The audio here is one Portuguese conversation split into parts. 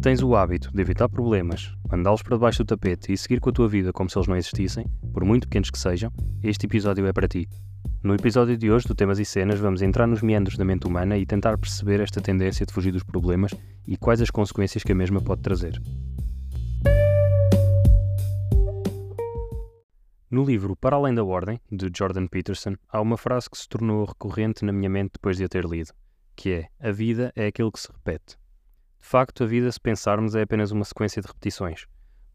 Tens o hábito de evitar problemas, mandá-los para debaixo do tapete e seguir com a tua vida como se eles não existissem, por muito pequenos que sejam, este episódio é para ti. No episódio de hoje do Temas e Cenas, vamos entrar nos meandros da mente humana e tentar perceber esta tendência de fugir dos problemas e quais as consequências que a mesma pode trazer. No livro Para Além da Ordem, de Jordan Peterson, há uma frase que se tornou recorrente na minha mente depois de a ter lido, que é: A vida é aquilo que se repete. De facto, a vida, se pensarmos, é apenas uma sequência de repetições.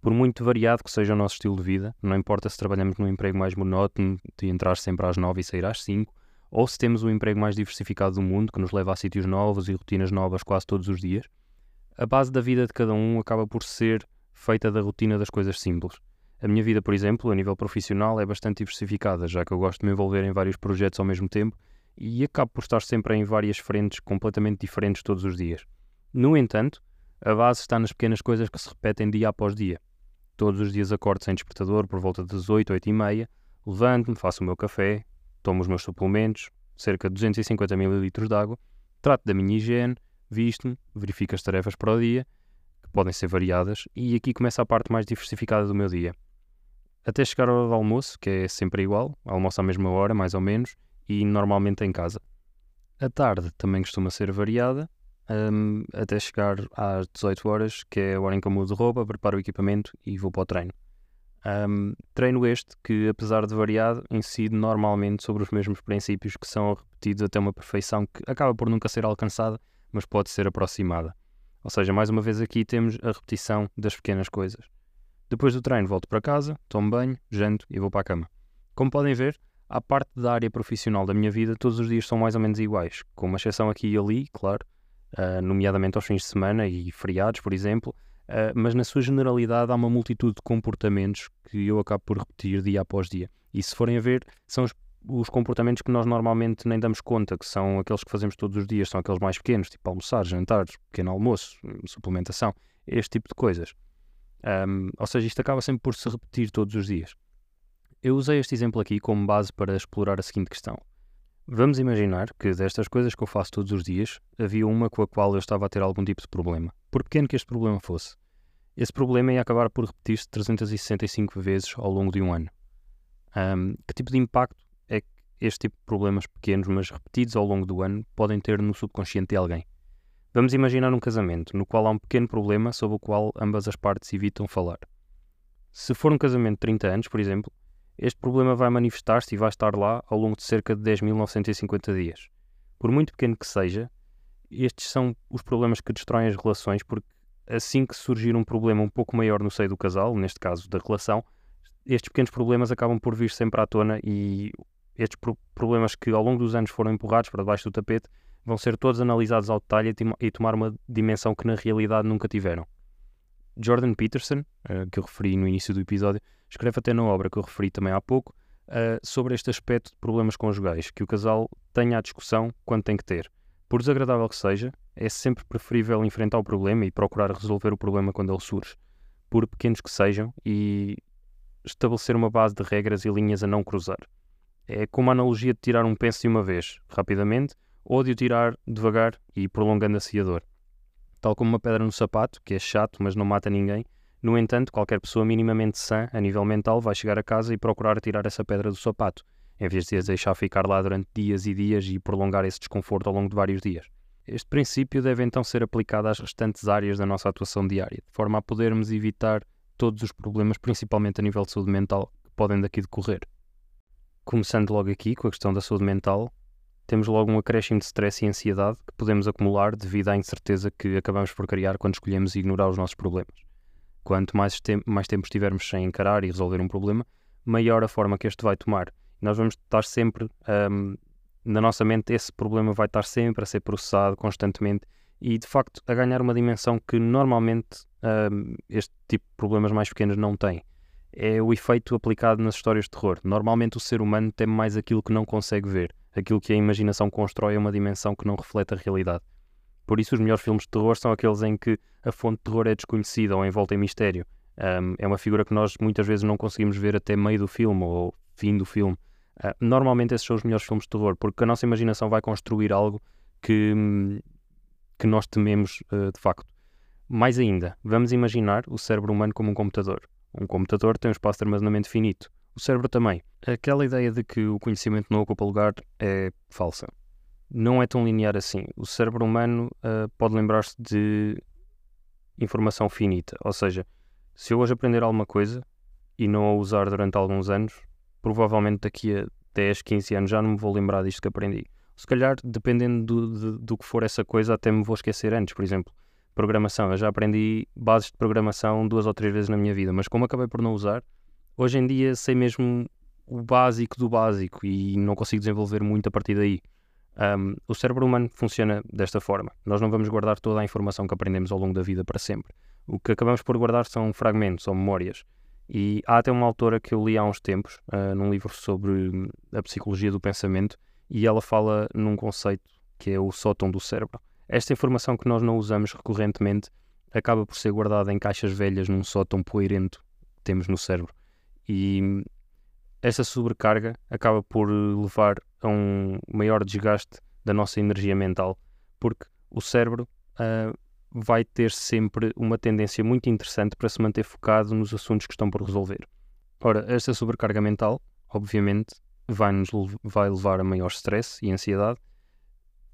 Por muito variado que seja o nosso estilo de vida, não importa se trabalhamos num emprego mais monótono, de entrar sempre às nove e sair às cinco, ou se temos o um emprego mais diversificado do mundo, que nos leva a sítios novos e rotinas novas quase todos os dias, a base da vida de cada um acaba por ser feita da rotina das coisas simples. A minha vida, por exemplo, a nível profissional, é bastante diversificada, já que eu gosto de me envolver em vários projetos ao mesmo tempo e acabo por estar sempre em várias frentes completamente diferentes todos os dias. No entanto, a base está nas pequenas coisas que se repetem dia após dia. Todos os dias acordo sem despertador por volta das 8, 8 e meia, levanto-me, faço o meu café, tomo os meus suplementos, cerca de 250 ml de água, trato da minha higiene, visto-me, verifico as tarefas para o dia, que podem ser variadas, e aqui começa a parte mais diversificada do meu dia até chegar a hora do almoço, que é sempre igual, almoço à mesma hora, mais ou menos, e normalmente em casa. A tarde também costuma ser variada, um, até chegar às 18 horas, que é a hora em que eu mudo de roupa, preparo o equipamento e vou para o treino. Um, treino este que, apesar de variado, incide normalmente sobre os mesmos princípios que são repetidos até uma perfeição que acaba por nunca ser alcançada, mas pode ser aproximada. Ou seja, mais uma vez aqui temos a repetição das pequenas coisas. Depois do treino volto para casa, tomo banho, janto e vou para a cama. Como podem ver, a parte da área profissional da minha vida todos os dias são mais ou menos iguais, com uma exceção aqui e ali, claro, uh, nomeadamente aos fins de semana e feriados, por exemplo, uh, mas na sua generalidade há uma multitude de comportamentos que eu acabo por repetir dia após dia. E se forem a ver, são os, os comportamentos que nós normalmente nem damos conta, que são aqueles que fazemos todos os dias, são aqueles mais pequenos, tipo almoçar, jantar, pequeno almoço, suplementação, este tipo de coisas. Um, ou seja, isto acaba sempre por se repetir todos os dias. Eu usei este exemplo aqui como base para explorar a seguinte questão. Vamos imaginar que destas coisas que eu faço todos os dias, havia uma com a qual eu estava a ter algum tipo de problema, por pequeno que este problema fosse. Esse problema ia acabar por repetir-se 365 vezes ao longo de um ano. Um, que tipo de impacto é que este tipo de problemas pequenos, mas repetidos ao longo do ano, podem ter no subconsciente de alguém? Vamos imaginar um casamento no qual há um pequeno problema sobre o qual ambas as partes evitam falar. Se for um casamento de 30 anos, por exemplo, este problema vai manifestar-se e vai estar lá ao longo de cerca de 10.950 dias. Por muito pequeno que seja, estes são os problemas que destroem as relações, porque assim que surgir um problema um pouco maior no seio do casal, neste caso da relação, estes pequenos problemas acabam por vir sempre à tona e estes pro problemas que ao longo dos anos foram empurrados para debaixo do tapete vão ser todos analisados ao detalhe e tomar uma dimensão que na realidade nunca tiveram. Jordan Peterson, uh, que eu referi no início do episódio, escreve até na obra que eu referi também há pouco uh, sobre este aspecto de problemas conjugais, que o casal tenha a discussão quando tem que ter. Por desagradável que seja, é sempre preferível enfrentar o problema e procurar resolver o problema quando ele surge, por pequenos que sejam, e estabelecer uma base de regras e linhas a não cruzar. É como a analogia de tirar um penso de uma vez, rapidamente, ou de o tirar devagar e prolongando-se a dor. Tal como uma pedra no sapato, que é chato, mas não mata ninguém, no entanto, qualquer pessoa minimamente sã, a nível mental, vai chegar a casa e procurar tirar essa pedra do sapato, em vez de a deixar ficar lá durante dias e dias e prolongar esse desconforto ao longo de vários dias. Este princípio deve então ser aplicado às restantes áreas da nossa atuação diária, de forma a podermos evitar todos os problemas, principalmente a nível de saúde mental, que podem daqui decorrer. Começando logo aqui com a questão da saúde mental, temos logo um acréscimo de stress e ansiedade que podemos acumular devido à incerteza que acabamos por criar quando escolhemos ignorar os nossos problemas. Quanto mais, tem mais tempo estivermos sem encarar e resolver um problema, maior a forma que este vai tomar. Nós vamos estar sempre, um, na nossa mente, esse problema vai estar sempre a ser processado constantemente e, de facto, a ganhar uma dimensão que normalmente um, este tipo de problemas mais pequenos não tem. É o efeito aplicado nas histórias de terror. Normalmente o ser humano teme mais aquilo que não consegue ver aquilo que a imaginação constrói é uma dimensão que não reflete a realidade. Por isso, os melhores filmes de terror são aqueles em que a fonte de terror é desconhecida ou envolta em mistério. Um, é uma figura que nós muitas vezes não conseguimos ver até meio do filme ou fim do filme. Uh, normalmente, esses são os melhores filmes de terror, porque a nossa imaginação vai construir algo que, que nós tememos uh, de facto. Mais ainda, vamos imaginar o cérebro humano como um computador. Um computador tem um espaço de armazenamento finito. O cérebro também. Aquela ideia de que o conhecimento não ocupa lugar é falsa. Não é tão linear assim. O cérebro humano uh, pode lembrar-se de informação finita. Ou seja, se eu hoje aprender alguma coisa e não a usar durante alguns anos, provavelmente daqui a 10, 15 anos já não me vou lembrar disto que aprendi. Se calhar, dependendo do, do, do que for essa coisa, até me vou esquecer antes. Por exemplo, programação. Eu já aprendi bases de programação duas ou três vezes na minha vida, mas como acabei por não usar, hoje em dia sei mesmo o básico do básico e não consigo desenvolver muito a partir daí. Um, o cérebro humano funciona desta forma. Nós não vamos guardar toda a informação que aprendemos ao longo da vida para sempre. O que acabamos por guardar são fragmentos ou memórias. E há até uma autora que eu li há uns tempos, uh, num livro sobre a psicologia do pensamento, e ela fala num conceito que é o sótão do cérebro. Esta informação que nós não usamos recorrentemente acaba por ser guardada em caixas velhas num sótão poeirento que temos no cérebro. E essa sobrecarga acaba por levar a um maior desgaste da nossa energia mental, porque o cérebro uh, vai ter sempre uma tendência muito interessante para se manter focado nos assuntos que estão por resolver. Ora, esta sobrecarga mental, obviamente, vai, -nos, vai levar a maior stress e ansiedade,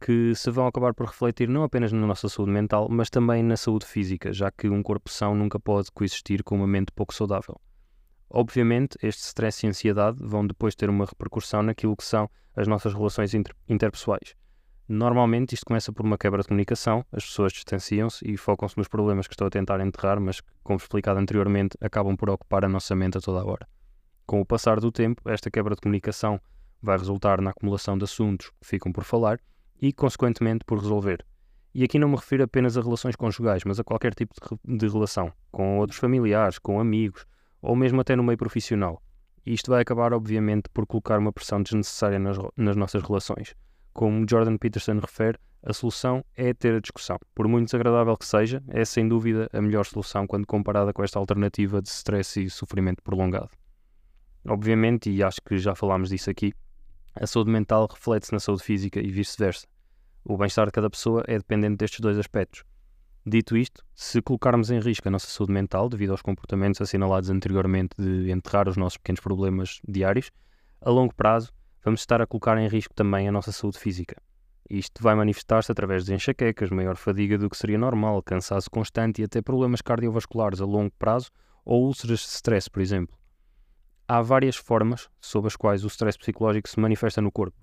que se vão acabar por refletir não apenas na nossa saúde mental, mas também na saúde física, já que um corpo são nunca pode coexistir com uma mente pouco saudável. Obviamente, este stress e ansiedade vão depois ter uma repercussão naquilo que são as nossas relações inter interpessoais. Normalmente, isto começa por uma quebra de comunicação, as pessoas distanciam-se e focam-se nos problemas que estão a tentar enterrar, mas que, como explicado anteriormente, acabam por ocupar a nossa mente a toda a hora. Com o passar do tempo, esta quebra de comunicação vai resultar na acumulação de assuntos que ficam por falar e, consequentemente, por resolver. E aqui não me refiro apenas a relações conjugais, mas a qualquer tipo de, de relação, com outros familiares, com amigos, ou mesmo até no meio profissional. E isto vai acabar, obviamente, por colocar uma pressão desnecessária nas, nas nossas relações. Como Jordan Peterson refere, a solução é ter a discussão. Por muito desagradável que seja, é sem dúvida a melhor solução quando comparada com esta alternativa de stress e sofrimento prolongado. Obviamente, e acho que já falámos disso aqui, a saúde mental reflete-se na saúde física e vice-versa. O bem-estar de cada pessoa é dependente destes dois aspectos. Dito isto, se colocarmos em risco a nossa saúde mental devido aos comportamentos assinalados anteriormente de enterrar os nossos pequenos problemas diários, a longo prazo vamos estar a colocar em risco também a nossa saúde física. Isto vai manifestar-se através de enxaquecas, maior fadiga do que seria normal, cansaço constante e até problemas cardiovasculares a longo prazo ou úlceras de stress, por exemplo. Há várias formas sob as quais o stress psicológico se manifesta no corpo.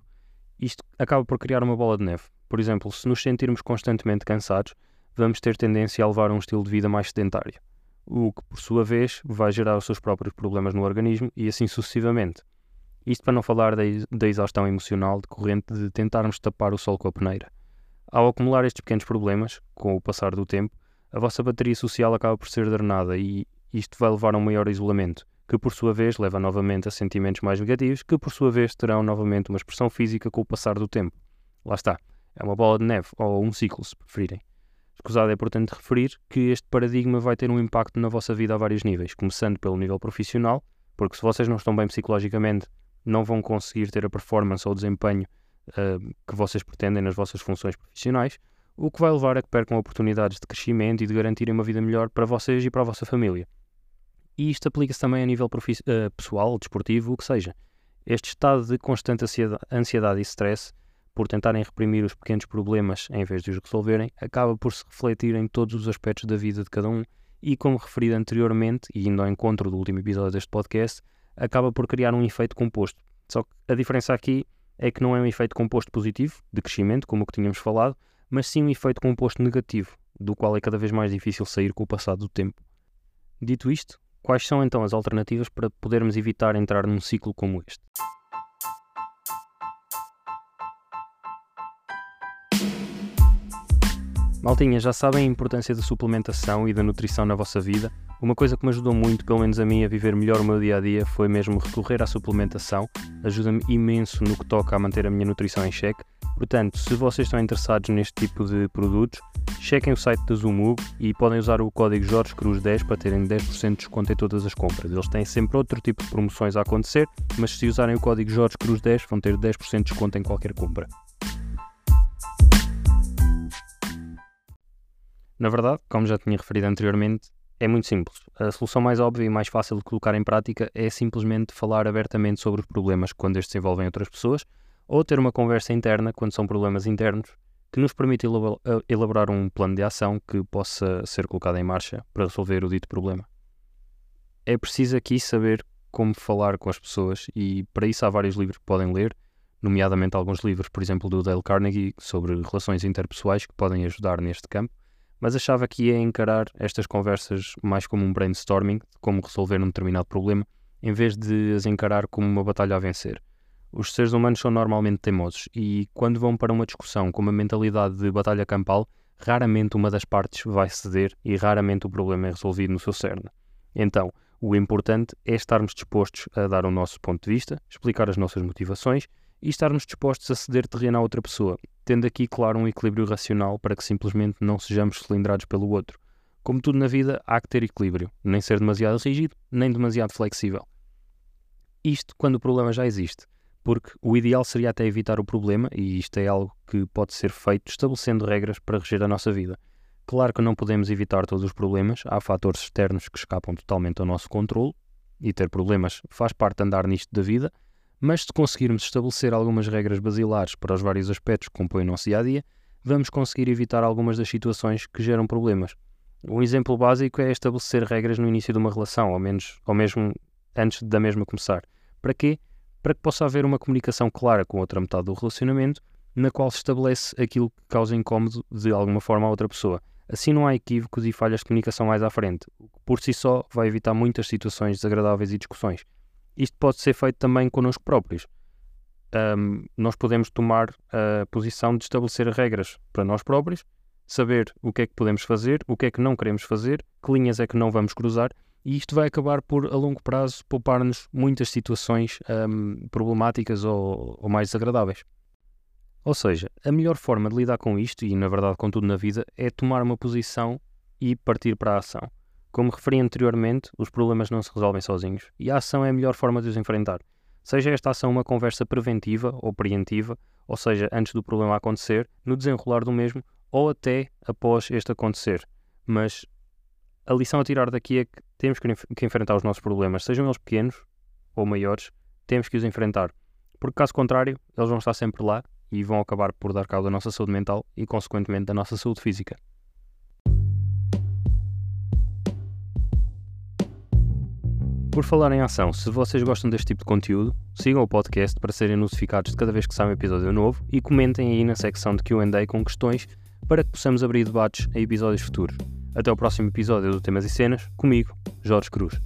Isto acaba por criar uma bola de neve. Por exemplo, se nos sentirmos constantemente cansados, vamos ter tendência a levar um estilo de vida mais sedentário, o que, por sua vez, vai gerar os seus próprios problemas no organismo e assim sucessivamente. Isto para não falar da, da exaustão emocional decorrente de tentarmos tapar o sol com a peneira. Ao acumular estes pequenos problemas, com o passar do tempo, a vossa bateria social acaba por ser drenada e isto vai levar a um maior isolamento, que por sua vez leva novamente a sentimentos mais negativos, que por sua vez terão novamente uma expressão física com o passar do tempo. Lá está, é uma bola de neve, ou um ciclo, se preferirem. Escusado é importante referir que este paradigma vai ter um impacto na vossa vida a vários níveis, começando pelo nível profissional, porque se vocês não estão bem psicologicamente, não vão conseguir ter a performance ou o desempenho uh, que vocês pretendem nas vossas funções profissionais, o que vai levar a que percam oportunidades de crescimento e de garantirem uma vida melhor para vocês e para a vossa família. E isto aplica-se também a nível uh, pessoal, desportivo, o que seja. Este estado de constante ansiedade e stress por tentarem reprimir os pequenos problemas em vez de os resolverem, acaba por se refletir em todos os aspectos da vida de cada um e, como referido anteriormente, e indo ao encontro do último episódio deste podcast, acaba por criar um efeito composto. Só que a diferença aqui é que não é um efeito composto positivo, de crescimento, como o que tínhamos falado, mas sim um efeito composto negativo, do qual é cada vez mais difícil sair com o passado do tempo. Dito isto, quais são então as alternativas para podermos evitar entrar num ciclo como este? Maltinha, já sabem a importância da suplementação e da nutrição na vossa vida? Uma coisa que me ajudou muito, pelo menos a mim, a viver melhor o meu dia a dia foi mesmo recorrer à suplementação. Ajuda-me imenso no que toca a manter a minha nutrição em xeque. Portanto, se vocês estão interessados neste tipo de produtos, chequem o site da Zumub e podem usar o código Jorge Cruz 10 para terem 10% de desconto em todas as compras. Eles têm sempre outro tipo de promoções a acontecer, mas se usarem o código Jorge Cruz 10 vão ter 10% de desconto em qualquer compra. Na verdade, como já tinha referido anteriormente, é muito simples. A solução mais óbvia e mais fácil de colocar em prática é simplesmente falar abertamente sobre os problemas quando estes envolvem outras pessoas ou ter uma conversa interna quando são problemas internos que nos permite elaborar um plano de ação que possa ser colocado em marcha para resolver o dito problema. É preciso aqui saber como falar com as pessoas e para isso há vários livros que podem ler, nomeadamente alguns livros, por exemplo, do Dale Carnegie sobre relações interpessoais que podem ajudar neste campo, mas achava que ia encarar estas conversas mais como um brainstorming, como resolver um determinado problema, em vez de as encarar como uma batalha a vencer. Os seres humanos são normalmente teimosos e, quando vão para uma discussão com uma mentalidade de batalha campal, raramente uma das partes vai ceder e raramente o problema é resolvido no seu cerne. Então, o importante é estarmos dispostos a dar o nosso ponto de vista, explicar as nossas motivações e estarmos dispostos a ceder terreno à outra pessoa, tendo aqui, claro, um equilíbrio racional para que simplesmente não sejamos cilindrados pelo outro. Como tudo na vida, há que ter equilíbrio, nem ser demasiado rígido, nem demasiado flexível. Isto quando o problema já existe porque o ideal seria até evitar o problema, e isto é algo que pode ser feito estabelecendo regras para reger a nossa vida. Claro que não podemos evitar todos os problemas, há fatores externos que escapam totalmente ao nosso controle, e ter problemas faz parte de andar nisto da vida, mas se conseguirmos estabelecer algumas regras basilares para os vários aspectos que compõem o nosso dia a dia, vamos conseguir evitar algumas das situações que geram problemas. Um exemplo básico é estabelecer regras no início de uma relação, ou, menos, ou mesmo antes da mesma começar. Para quê? para que possa haver uma comunicação clara com a outra metade do relacionamento, na qual se estabelece aquilo que causa incómodo de alguma forma à outra pessoa. Assim não há equívocos e falhas de comunicação mais à frente, o que por si só vai evitar muitas situações desagradáveis e discussões. Isto pode ser feito também connosco próprios. Um, nós podemos tomar a posição de estabelecer regras para nós próprios, saber o que é que podemos fazer, o que é que não queremos fazer, que linhas é que não vamos cruzar e isto vai acabar por, a longo prazo, poupar-nos muitas situações um, problemáticas ou, ou mais desagradáveis. Ou seja, a melhor forma de lidar com isto, e na verdade com tudo na vida, é tomar uma posição e partir para a ação. Como referi anteriormente, os problemas não se resolvem sozinhos e a ação é a melhor forma de os enfrentar. Seja esta ação uma conversa preventiva ou preventiva, ou seja, antes do problema acontecer, no desenrolar do mesmo ou até após este acontecer. Mas a lição a tirar daqui é que temos que, enfrentar os nossos problemas, sejam eles pequenos ou maiores, temos que os enfrentar. Porque caso contrário, eles vão estar sempre lá e vão acabar por dar cabo da nossa saúde mental e, consequentemente, da nossa saúde física. Por falar em ação, se vocês gostam deste tipo de conteúdo, sigam o podcast para serem notificados de cada vez que sai um episódio novo e comentem aí na secção de QA com questões para que possamos abrir debates em episódios futuros. Até o próximo episódio do Temas e Cenas, comigo, Jorge Cruz.